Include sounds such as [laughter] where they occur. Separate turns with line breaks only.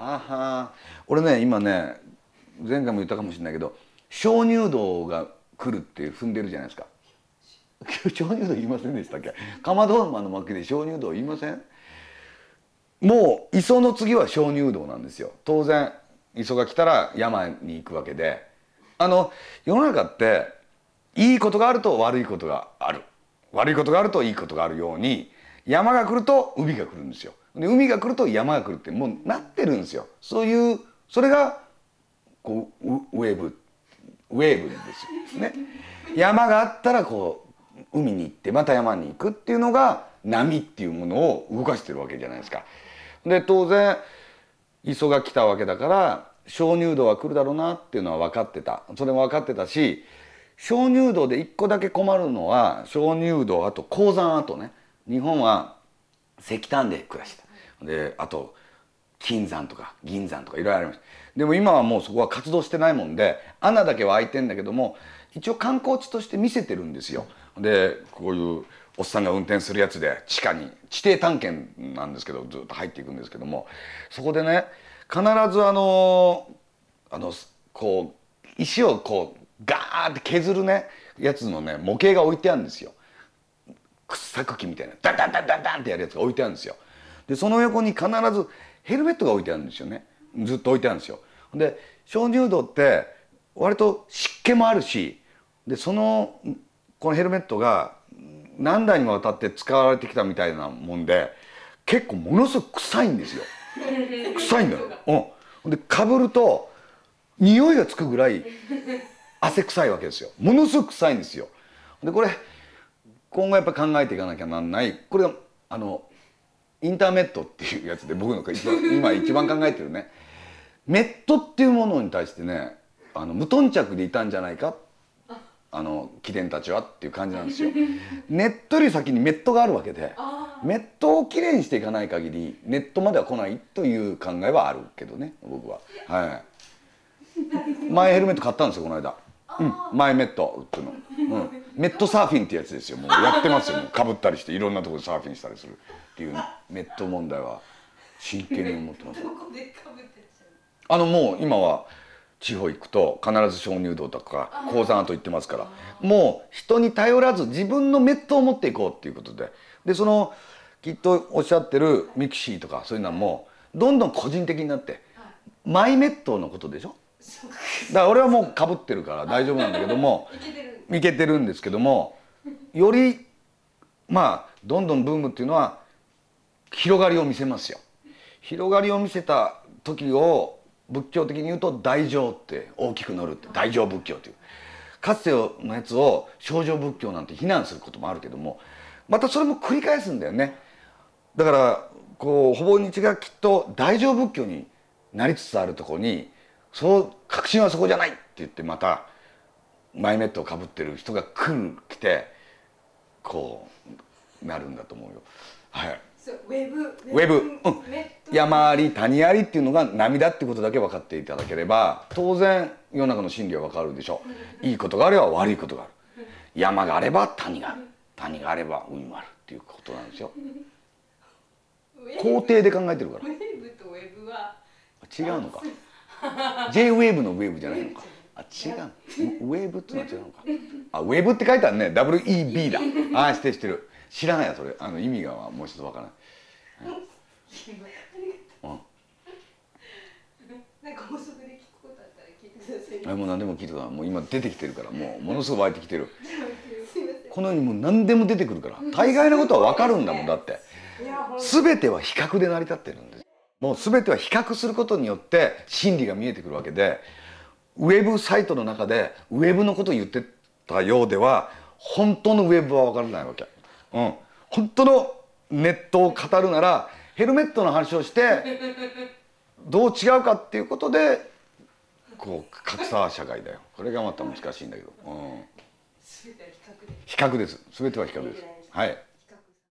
はは。俺ね今ね前回も言ったかもしれないけど鍾乳洞が来るって踏んでるじゃないですか。[laughs] 鍾乳洞言いませんでしたっけ？かまど馬の巻で鍾乳洞言いません？もう磯の次は鍾乳洞なんですよ。当然磯が来たら山に行くわけで。あの世の中っていいことがあると悪いことがある。悪いことがあるといいことがあるように山が来ると海が来るんですよ。で海が来ると山が来るってもうなってるんですよ。そういうそれがこうウェーブウェーブですよ。ね。山があったらこう海に行ってまた山に行くっていうのが波っていうものを動かしてるわけじゃないですか。で当然磯が来たわけだから鍾乳洞は来るだろうなっていうのは分かってた。それも分かってたし鍾乳洞で一個だけ困るのは鍾乳洞あと鉱山跡ね。日本は石炭で暮らした。であと金山とか銀山とかいろいろありました。でも今はもうそこは活動してないもんで穴だけは開いてんだけども一応観光地として見せてるんですよ。でこういうおっさんが運転するやつで地下に地底探検なんですけどずっと入っていくんですけどもそこでね必ずあのあのこう石をこうガーって削るねやつのね模型が置いてあるんですよ。掘削機みたいなダンダンダンダンダンってやるやつが置いてあるんですよ。でその横に必ずヘルメットが置いてあるんですよね。ずっと置いてあるんですよ。で鍾乳洞って割と湿気もあるしでそのこのヘルメットが何代にもわたって使われてきたみたいなもんで結構ものすごく臭いんですよ。臭いんだよ、うん、でかぶると匂いがつくぐらい汗臭いわけですよ。ものすごく臭いんですよ。でこれ今後やっぱ考えていかなきゃなんない。これがあのインターメットっていうやつで僕の一番 [laughs] 今一番考えてるね。メットっていうものに対してねあの無頓着でいたんじゃないか。あの貴殿たちはっていう感じなんですよ。[laughs] ネットより先にメットがあるわけでメットをきれいにしていかない限りネットまでは来ないという考えはあるけどね僕は。はい、[laughs] マイヘルメット買ったんですよこの間。うん、マイメットっていうの、うん、メットサーフィンってやつですよ。もうやってますよ。かぶったりしていろんなところでサーフィンしたりするっていうメット問題は真剣に思ってます。あのもう今は地方行くと必ず鍾乳洞とか鉱山跡行ってますから。もう人に頼らず自分のメットを持っていこうっていうことで。でそのきっとおっしゃってるミクシーとかそういうのはもうどんどん個人的になってマイメットのことでしょ？だから俺はもうかぶってるから大丈夫なんだけども [laughs] いけてるんですけどもよりまあどんどんブームっていうのは広がりを見せますよ。広がりを見せた時を仏教的に言うと大乗って大きく乗るって大乗仏教っていうかつてのやつを少女仏教なんて非難することもあるけどもまたそれも繰り返すんだよねだからこうほぼ日がきっと大乗仏教になりつつあるところにそう確信はそこじゃないって言ってまたマイメットをかぶってる人が来る来てこうなるんだと思うよ。はい。
ウェブ。
ウェブ、うん、山あり谷ありっていうのが波だってことだけ分かっていただければ当然世の中の真理は分かるでしょう。いいことがあれば悪いことがある。山があれば谷がある。谷があれば海もあるっていうことなんですよ。肯定で考えてるから。
ウェブとウェブは。
違うのか。J ウェーブのウェーブじゃないのかあ違う。ウェーブってのは違うのか。あウェーブって書いてあるね。WEB だ。あしてしてる知らないやそれ。あの意味がもう一つわからない、
うん、なんか補足で聞くことあったら聞いてください。
もう何でも聞いてくださいもう今出てきてるから。もうものすごい湧いてきてる。このようにもう何でも出てくるから。大概のことは分かるんだもんだって。全ては比較で成り立ってるんです。もう全ては比較することによって真理が見えてくるわけでウェブサイトの中でウェブのことを言ってたようでは本当のウェブは分からないわけ。うん、本当のネットを語るならヘルメットの話をしてどう違うかっていうことでこう格差社会だよ。これがまた難しいんだけど、うん、比較で。す。全ては比較です。はい